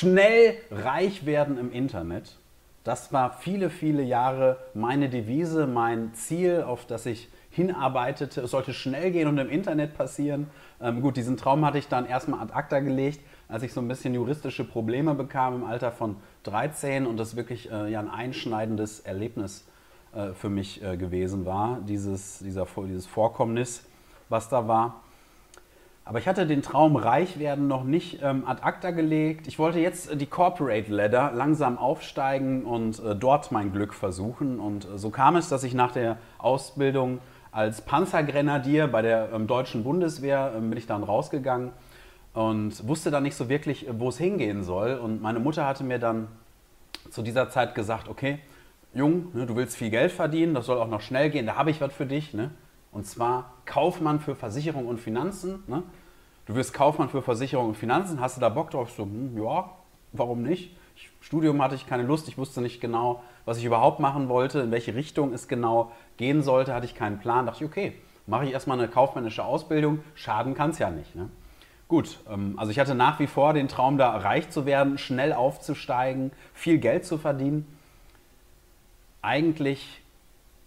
schnell reich werden im Internet. Das war viele, viele Jahre meine Devise, mein Ziel, auf das ich hinarbeitete. Es sollte schnell gehen und im Internet passieren. Ähm, gut, diesen Traum hatte ich dann erstmal ad acta gelegt, als ich so ein bisschen juristische Probleme bekam im Alter von 13 und das wirklich äh, ja, ein einschneidendes Erlebnis äh, für mich äh, gewesen war, dieses, dieser, dieses Vorkommnis, was da war. Aber ich hatte den Traum reich werden noch nicht ähm, ad acta gelegt. Ich wollte jetzt die Corporate Ladder langsam aufsteigen und äh, dort mein Glück versuchen. Und äh, so kam es, dass ich nach der Ausbildung als Panzergrenadier bei der ähm, deutschen Bundeswehr ähm, bin ich dann rausgegangen und wusste dann nicht so wirklich, äh, wo es hingehen soll. Und meine Mutter hatte mir dann zu dieser Zeit gesagt, okay, Jung, ne, du willst viel Geld verdienen, das soll auch noch schnell gehen, da habe ich was für dich. Ne? Und zwar Kaufmann für Versicherung und Finanzen. Ne? Du wirst Kaufmann für Versicherung und Finanzen, hast du da Bock drauf? So, hm, ja, warum nicht? Ich, Studium hatte ich keine Lust, ich wusste nicht genau, was ich überhaupt machen wollte, in welche Richtung es genau gehen sollte, hatte ich keinen Plan. Dachte ich, okay, mache ich erstmal eine kaufmännische Ausbildung, schaden kann es ja nicht. Ne? Gut, ähm, also ich hatte nach wie vor den Traum, da reich zu werden, schnell aufzusteigen, viel Geld zu verdienen. Eigentlich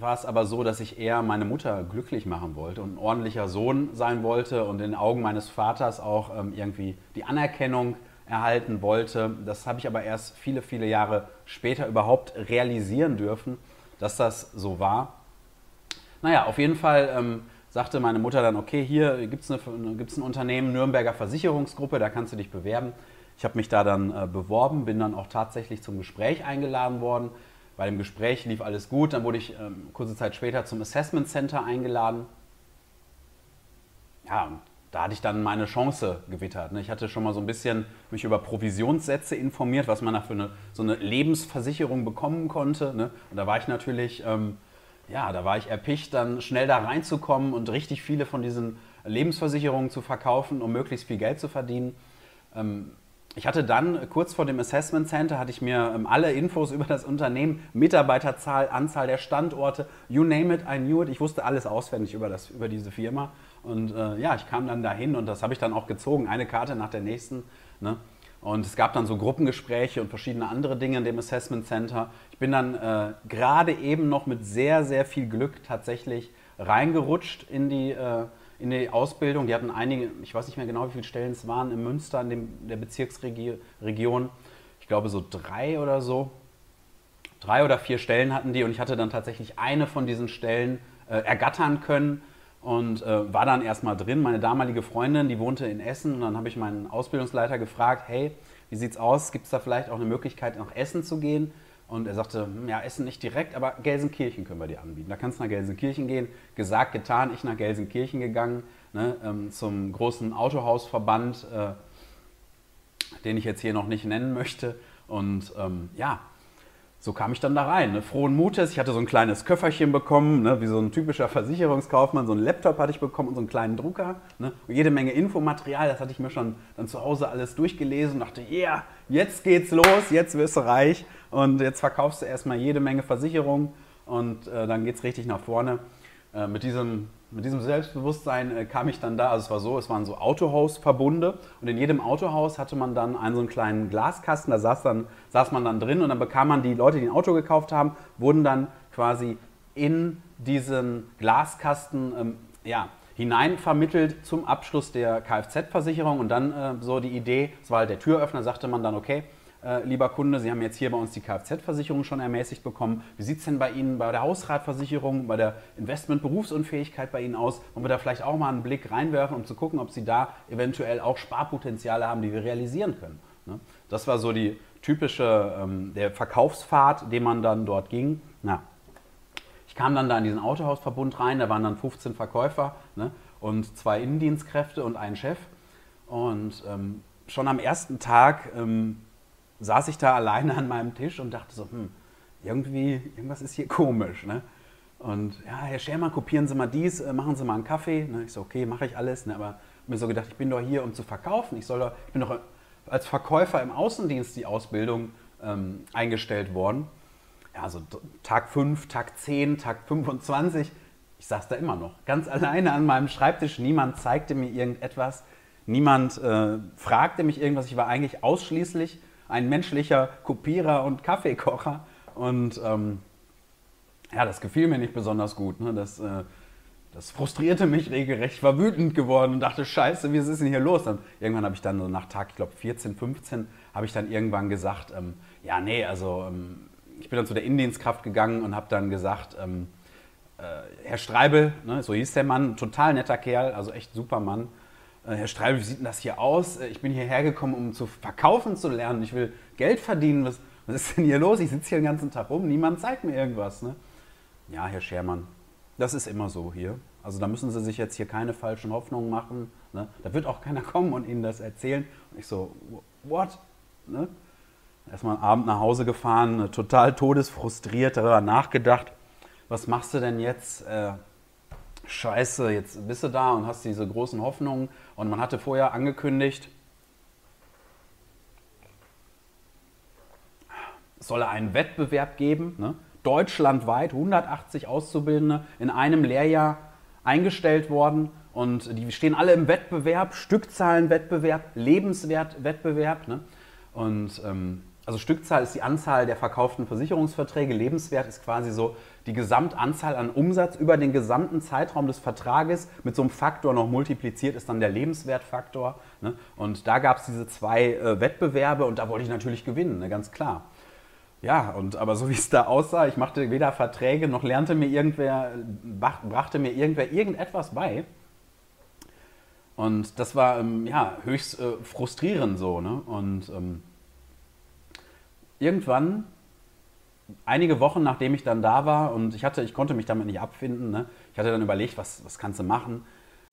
war es aber so, dass ich eher meine Mutter glücklich machen wollte und ein ordentlicher Sohn sein wollte und in den Augen meines Vaters auch ähm, irgendwie die Anerkennung erhalten wollte. Das habe ich aber erst viele, viele Jahre später überhaupt realisieren dürfen, dass das so war. Naja, auf jeden Fall ähm, sagte meine Mutter dann, okay, hier gibt es ein Unternehmen, Nürnberger Versicherungsgruppe, da kannst du dich bewerben. Ich habe mich da dann äh, beworben, bin dann auch tatsächlich zum Gespräch eingeladen worden. Bei dem Gespräch lief alles gut. Dann wurde ich ähm, kurze Zeit später zum Assessment Center eingeladen. Ja, da hatte ich dann meine Chance gewittert. Ne? Ich hatte schon mal so ein bisschen mich über Provisionssätze informiert, was man da für eine, so eine Lebensversicherung bekommen konnte. Ne? Und da war ich natürlich, ähm, ja, da war ich erpicht, dann schnell da reinzukommen und richtig viele von diesen Lebensversicherungen zu verkaufen, um möglichst viel Geld zu verdienen. Ähm, ich hatte dann kurz vor dem Assessment Center hatte ich mir ähm, alle Infos über das Unternehmen, Mitarbeiterzahl, Anzahl der Standorte, you name it, I knew it. Ich wusste alles auswendig über, das, über diese Firma. Und äh, ja, ich kam dann dahin und das habe ich dann auch gezogen, eine Karte nach der nächsten. Ne? Und es gab dann so Gruppengespräche und verschiedene andere Dinge in dem Assessment Center. Ich bin dann äh, gerade eben noch mit sehr, sehr viel Glück tatsächlich reingerutscht in die äh, in die Ausbildung. Die hatten einige, ich weiß nicht mehr genau, wie viele Stellen es waren, in Münster, in dem, der Bezirksregion. Ich glaube so drei oder so. Drei oder vier Stellen hatten die und ich hatte dann tatsächlich eine von diesen Stellen äh, ergattern können und äh, war dann erstmal drin. Meine damalige Freundin, die wohnte in Essen und dann habe ich meinen Ausbildungsleiter gefragt, hey, wie sieht's aus? Gibt es da vielleicht auch eine Möglichkeit, nach Essen zu gehen? Und er sagte, ja, Essen nicht direkt, aber Gelsenkirchen können wir dir anbieten. Da kannst du nach Gelsenkirchen gehen. Gesagt, getan, ich nach Gelsenkirchen gegangen, ne, ähm, zum großen Autohausverband, äh, den ich jetzt hier noch nicht nennen möchte. Und ähm, ja, so kam ich dann da rein. Ne? Frohen Mutes. Ich hatte so ein kleines Köfferchen bekommen, ne? wie so ein typischer Versicherungskaufmann. So einen Laptop hatte ich bekommen und so einen kleinen Drucker. Ne? Und jede Menge Infomaterial. Das hatte ich mir schon dann zu Hause alles durchgelesen und dachte, ja, yeah, jetzt geht's los, jetzt wirst du reich. Und jetzt verkaufst du erstmal jede Menge Versicherungen und äh, dann geht's richtig nach vorne. Äh, mit diesem mit diesem Selbstbewusstsein äh, kam ich dann da, also es war so, es waren so Autohausverbunde. Und in jedem Autohaus hatte man dann einen so einen kleinen Glaskasten, da saß, dann, saß man dann drin und dann bekam man die Leute, die ein Auto gekauft haben, wurden dann quasi in diesen Glaskasten ähm, ja, hinein zum Abschluss der Kfz-Versicherung. Und dann äh, so die Idee, es war halt der Türöffner, sagte man dann, okay, äh, lieber Kunde, Sie haben jetzt hier bei uns die Kfz-Versicherung schon ermäßigt bekommen. Wie sieht es denn bei Ihnen bei der Hausratversicherung, bei der Investment-Berufsunfähigkeit bei Ihnen aus? Wollen wir da vielleicht auch mal einen Blick reinwerfen, um zu gucken, ob Sie da eventuell auch Sparpotenziale haben, die wir realisieren können? Ne? Das war so die typische, ähm, der Verkaufspfad, den man dann dort ging. Na, ich kam dann da in diesen Autohausverbund rein, da waren dann 15 Verkäufer ne, und zwei Innendienstkräfte und ein Chef. Und ähm, schon am ersten Tag ähm, saß ich da alleine an meinem Tisch und dachte so, hm, irgendwie, irgendwas ist hier komisch. Ne? Und ja, Herr Schermer, kopieren Sie mal dies, äh, machen Sie mal einen Kaffee. Ne? Ich so, okay, mache ich alles. Ne? Aber mir so gedacht, ich bin doch hier, um zu verkaufen. Ich, soll doch, ich bin doch als Verkäufer im Außendienst die Ausbildung ähm, eingestellt worden. Ja, so Tag 5, Tag 10, Tag 25. Ich saß da immer noch, ganz alleine an meinem Schreibtisch. Niemand zeigte mir irgendetwas. Niemand äh, fragte mich irgendwas. Ich war eigentlich ausschließlich ein menschlicher Kopierer und Kaffeekocher. Und ähm, ja, das gefiel mir nicht besonders gut. Ne? Das, äh, das frustrierte mich regelrecht. Ich war wütend geworden und dachte, scheiße, wie ist denn hier los? Und irgendwann habe ich dann so nach Tag, ich glaube 14, 15, habe ich dann irgendwann gesagt, ähm, ja, nee, also ähm, ich bin dann zu der Indienstkraft gegangen und habe dann gesagt, ähm, äh, Herr Streibel, ne, so hieß der Mann, total netter Kerl, also echt super Mann. Äh, Herr Streibel, wie sieht denn das hier aus? Äh, ich bin hierher gekommen, um zu verkaufen zu lernen. Ich will Geld verdienen. Was, was ist denn hier los? Ich sitze hier den ganzen Tag rum, niemand zeigt mir irgendwas. Ne? Ja, Herr Schermann, das ist immer so hier. Also da müssen Sie sich jetzt hier keine falschen Hoffnungen machen. Ne? Da wird auch keiner kommen und Ihnen das erzählen. Und ich so, what? Ne? Erstmal am Abend nach Hause gefahren, total todesfrustriert, darüber nachgedacht, was machst du denn jetzt? Äh, scheiße, jetzt bist du da und hast diese großen Hoffnungen. Und man hatte vorher angekündigt, es solle einen Wettbewerb geben, ne? deutschlandweit 180 Auszubildende in einem Lehrjahr eingestellt worden und die stehen alle im Wettbewerb, Stückzahlenwettbewerb, Lebenswertwettbewerb. Ne? Und ähm, also Stückzahl ist die Anzahl der verkauften Versicherungsverträge, Lebenswert ist quasi so die Gesamtanzahl an Umsatz über den gesamten Zeitraum des Vertrages mit so einem Faktor noch multipliziert ist dann der Lebenswertfaktor. Ne? Und da gab es diese zwei äh, Wettbewerbe und da wollte ich natürlich gewinnen, ne? ganz klar. Ja, und aber so wie es da aussah, ich machte weder Verträge noch lernte mir irgendwer, brachte mir irgendwer irgendetwas bei. Und das war ähm, ja, höchst äh, frustrierend so. Ne? Und ähm, irgendwann, einige Wochen nachdem ich dann da war und ich, hatte, ich konnte mich damit nicht abfinden, ne? ich hatte dann überlegt, was, was kannst du machen,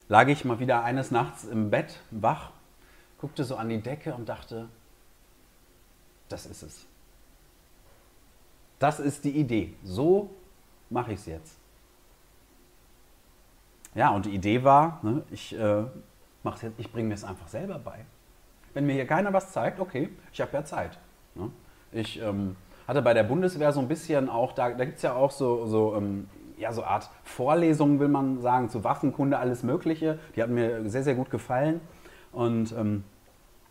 lag ich mal wieder eines Nachts im Bett wach, guckte so an die Decke und dachte, das ist es. Das ist die Idee. So mache ich es jetzt. Ja, und die Idee war, ne, ich, äh, ich bringe mir es einfach selber bei. Wenn mir hier keiner was zeigt, okay, ich habe ja Zeit. Ne? Ich ähm, hatte bei der Bundeswehr so ein bisschen auch, da, da gibt es ja auch so, so, ähm, ja, so Art Vorlesungen, will man sagen, zu Waffenkunde, alles Mögliche. Die hatten mir sehr, sehr gut gefallen. Und ähm,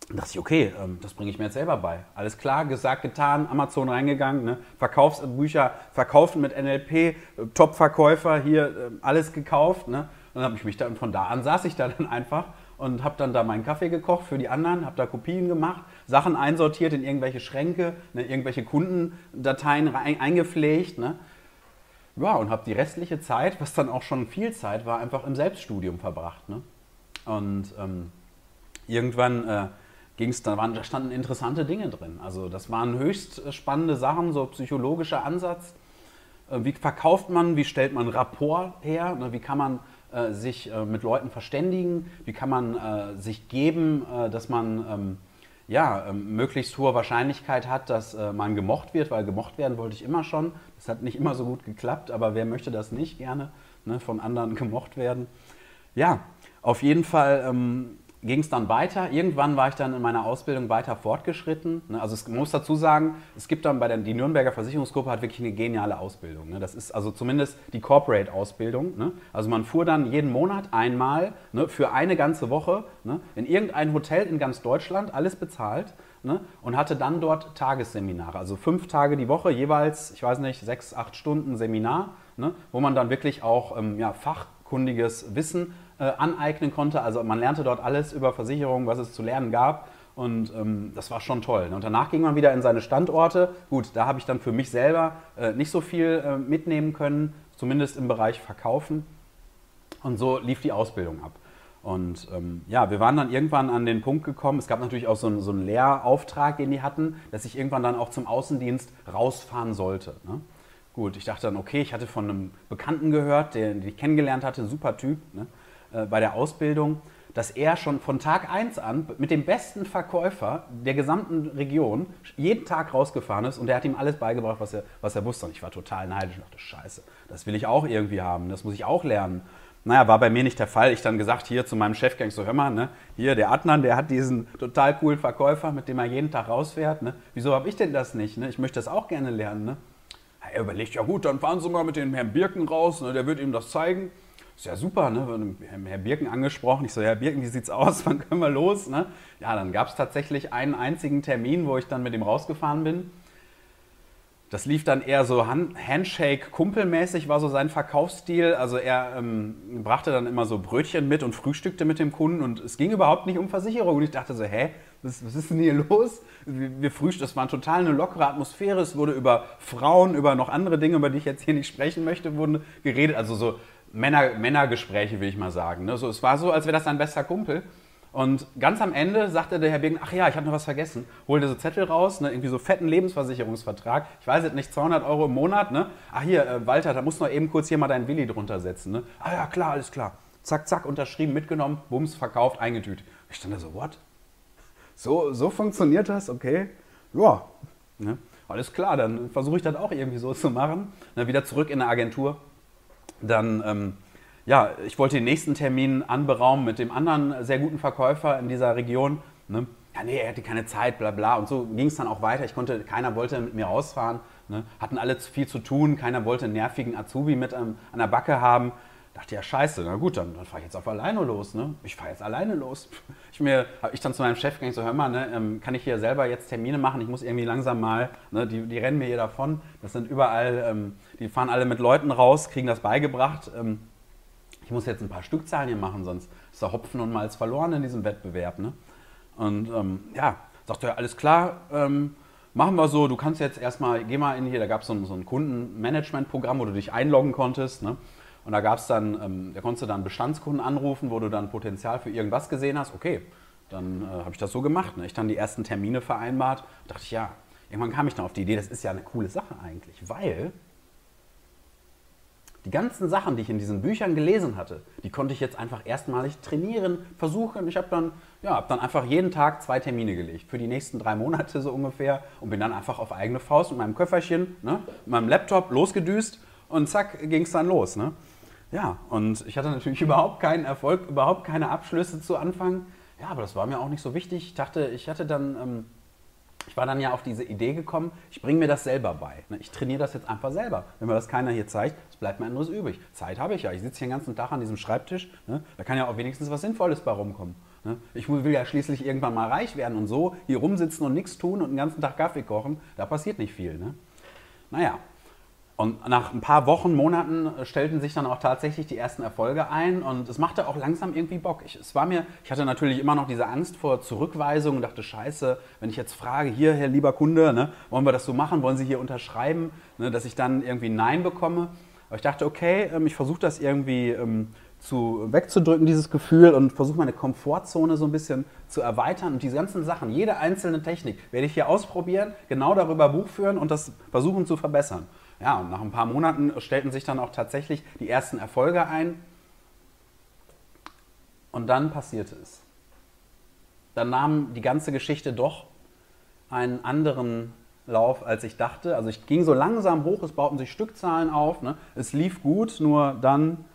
dachte ich, okay, ähm, das bringe ich mir jetzt selber bei. Alles klar, gesagt, getan, Amazon reingegangen, ne? Verkaufsbücher verkaufen mit NLP, äh, Top-Verkäufer, hier äh, alles gekauft. Ne? Und dann habe ich mich dann, von da an saß ich da dann einfach und habe dann da meinen Kaffee gekocht für die anderen, habe da Kopien gemacht, Sachen einsortiert in irgendwelche Schränke, ne? irgendwelche Kundendateien rein, eingepflegt. Ne? Ja, und habe die restliche Zeit, was dann auch schon viel Zeit war, einfach im Selbststudium verbracht. Ne? Und ähm, irgendwann... Äh, ging es, da, da standen interessante Dinge drin. Also das waren höchst spannende Sachen, so psychologischer Ansatz. Äh, wie verkauft man, wie stellt man Rapport her, ne, wie kann man äh, sich äh, mit Leuten verständigen, wie kann man äh, sich geben, äh, dass man ähm, ja, ähm, möglichst hohe Wahrscheinlichkeit hat, dass äh, man gemocht wird, weil gemocht werden wollte ich immer schon. Das hat nicht immer so gut geklappt, aber wer möchte das nicht gerne, ne, von anderen gemocht werden. Ja, auf jeden Fall ähm, ging es dann weiter. Irgendwann war ich dann in meiner Ausbildung weiter fortgeschritten. Ne? Also man muss dazu sagen, es gibt dann bei der die Nürnberger Versicherungsgruppe hat wirklich eine geniale Ausbildung. Ne? Das ist also zumindest die Corporate-Ausbildung. Ne? Also man fuhr dann jeden Monat einmal für eine ganze Woche in irgendein Hotel in ganz Deutschland, alles bezahlt. Und hatte dann dort Tagesseminare, also fünf Tage die Woche, jeweils, ich weiß nicht, sechs, acht Stunden Seminar, wo man dann wirklich auch ähm, ja, fachkundiges Wissen äh, aneignen konnte. Also man lernte dort alles über Versicherungen, was es zu lernen gab. Und ähm, das war schon toll. Und danach ging man wieder in seine Standorte. Gut, da habe ich dann für mich selber äh, nicht so viel äh, mitnehmen können, zumindest im Bereich Verkaufen. Und so lief die Ausbildung ab. Und ähm, ja, wir waren dann irgendwann an den Punkt gekommen, es gab natürlich auch so einen, so einen Lehrauftrag, den die hatten, dass ich irgendwann dann auch zum Außendienst rausfahren sollte. Ne? Gut, ich dachte dann, okay, ich hatte von einem Bekannten gehört, den, den ich kennengelernt hatte, super Typ. Ne? Äh, bei der Ausbildung, dass er schon von Tag 1 an mit dem besten Verkäufer der gesamten Region jeden Tag rausgefahren ist und der hat ihm alles beigebracht, was er, was er wusste. Und ich war total neidisch und dachte, scheiße, das will ich auch irgendwie haben, das muss ich auch lernen. Naja, war bei mir nicht der Fall. Ich dann gesagt, hier zu meinem Chef, so, hör mal, ne, hier der Adnan, der hat diesen total coolen Verkäufer, mit dem er jeden Tag rausfährt. Ne? Wieso habe ich denn das nicht? Ne? Ich möchte das auch gerne lernen. Ne? Er überlegt, ja gut, dann fahren Sie mal mit dem Herrn Birken raus, ne, der wird ihm das zeigen. Ist ja super, ne? Herr Birken angesprochen. Ich so, Herr Birken, wie sieht's aus? Wann können wir los? Ne? Ja, dann gab es tatsächlich einen einzigen Termin, wo ich dann mit ihm rausgefahren bin. Das lief dann eher so Handshake-Kumpelmäßig, war so sein Verkaufsstil. Also er ähm, brachte dann immer so Brötchen mit und frühstückte mit dem Kunden und es ging überhaupt nicht um Versicherung. Und ich dachte so, hä, was, was ist denn hier los? Wir, wir frühstückten, das war total eine lockere Atmosphäre. Es wurde über Frauen, über noch andere Dinge, über die ich jetzt hier nicht sprechen möchte, wurden geredet. Also so Männer, Männergespräche, will ich mal sagen. Ne? So, es war so, als wäre das ein bester Kumpel. Und ganz am Ende sagte der Herr Birken, ach ja, ich habe noch was vergessen. Holte so Zettel raus, ne, irgendwie so fetten Lebensversicherungsvertrag. Ich weiß jetzt nicht, 200 Euro im Monat. Ne? Ach hier, äh, Walter, da musst du noch eben kurz hier mal deinen Willi drunter setzen. Ne? Ah ja, klar, alles klar. Zack, zack, unterschrieben, mitgenommen, bums, verkauft, eingetütet. Ich stand da so, what? So, so funktioniert das? Okay. Ja, ne? alles klar, dann versuche ich das auch irgendwie so zu machen. Dann wieder zurück in der Agentur. Dann... Ähm, ja, ich wollte den nächsten Termin anberaumen mit dem anderen sehr guten Verkäufer in dieser Region. Ne? Ja, nee, er hatte keine Zeit, bla bla. Und so ging es dann auch weiter. Ich konnte, keiner wollte mit mir rausfahren. Ne? Hatten alle viel zu tun. Keiner wollte einen nervigen Azubi mit ähm, an der Backe haben. Dachte ja, scheiße, na gut, dann, dann fahre ich jetzt auf alleine los. Ne? Ich fahre jetzt alleine los. Ich mir, habe ich dann zu meinem Chef gesagt, so, hör mal, ne, ähm, kann ich hier selber jetzt Termine machen? Ich muss irgendwie langsam mal, ne, die, die rennen mir hier davon. Das sind überall, ähm, die fahren alle mit Leuten raus, kriegen das beigebracht. Ähm, ich muss jetzt ein paar Stückzahlen hier machen, sonst ist der Hopfen und Malz verloren in diesem Wettbewerb. Ne? Und ähm, ja, sagt er, alles klar, ähm, machen wir so, du kannst jetzt erstmal, geh mal in hier, da gab es so, so ein Kundenmanagement-Programm, wo du dich einloggen konntest. Ne? Und da gab es dann, ähm, da konntest du dann Bestandskunden anrufen, wo du dann Potenzial für irgendwas gesehen hast. Okay, dann äh, habe ich das so gemacht. Ne? Ich dann die ersten Termine vereinbart. dachte ich, ja, irgendwann kam ich dann auf die Idee, das ist ja eine coole Sache eigentlich, weil die ganzen Sachen, die ich in diesen Büchern gelesen hatte, die konnte ich jetzt einfach erstmalig trainieren, versuchen. Ich habe dann, ja, hab dann einfach jeden Tag zwei Termine gelegt, für die nächsten drei Monate so ungefähr und bin dann einfach auf eigene Faust mit meinem Köfferchen, ne, mit meinem Laptop losgedüst und zack, ging es dann los. Ne? Ja, und ich hatte natürlich überhaupt keinen Erfolg, überhaupt keine Abschlüsse zu Anfang. Ja, aber das war mir auch nicht so wichtig. Ich dachte, ich hatte dann... Ähm, ich war dann ja auf diese Idee gekommen, ich bringe mir das selber bei. Ne? Ich trainiere das jetzt einfach selber. Wenn mir das keiner hier zeigt, es bleibt mir anderes übrig. Zeit habe ich ja. Ich sitze hier den ganzen Tag an diesem Schreibtisch. Ne? Da kann ja auch wenigstens was Sinnvolles bei rumkommen. Ne? Ich will ja schließlich irgendwann mal reich werden und so hier rumsitzen und nichts tun und den ganzen Tag Kaffee kochen, da passiert nicht viel. Naja, und nach ein paar Wochen, Monaten stellten sich dann auch tatsächlich die ersten Erfolge ein und es machte auch langsam irgendwie Bock. Ich, es war mir, ich hatte natürlich immer noch diese Angst vor Zurückweisung und dachte, scheiße, wenn ich jetzt frage, hier, Herr lieber Kunde, ne, wollen wir das so machen, wollen Sie hier unterschreiben, ne, dass ich dann irgendwie Nein bekomme. Aber ich dachte, okay, ähm, ich versuche das irgendwie ähm, zu, wegzudrücken, dieses Gefühl und versuche meine Komfortzone so ein bisschen zu erweitern und diese ganzen Sachen, jede einzelne Technik werde ich hier ausprobieren, genau darüber Buch führen und das versuchen zu verbessern. Ja, und nach ein paar Monaten stellten sich dann auch tatsächlich die ersten Erfolge ein. Und dann passierte es. Dann nahm die ganze Geschichte doch einen anderen Lauf, als ich dachte. Also ich ging so langsam hoch, es bauten sich Stückzahlen auf, ne? es lief gut, nur dann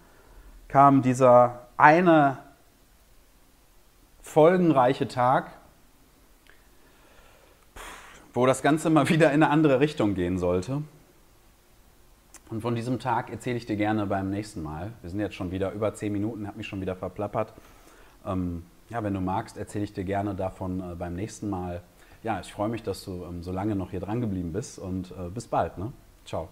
kam dieser eine folgenreiche Tag, wo das Ganze mal wieder in eine andere Richtung gehen sollte. Und von diesem Tag erzähle ich dir gerne beim nächsten Mal. Wir sind jetzt schon wieder über zehn Minuten, habe mich schon wieder verplappert. Ähm, ja, wenn du magst, erzähle ich dir gerne davon äh, beim nächsten Mal. Ja, ich freue mich, dass du ähm, so lange noch hier dran geblieben bist und äh, bis bald. Ne? Ciao.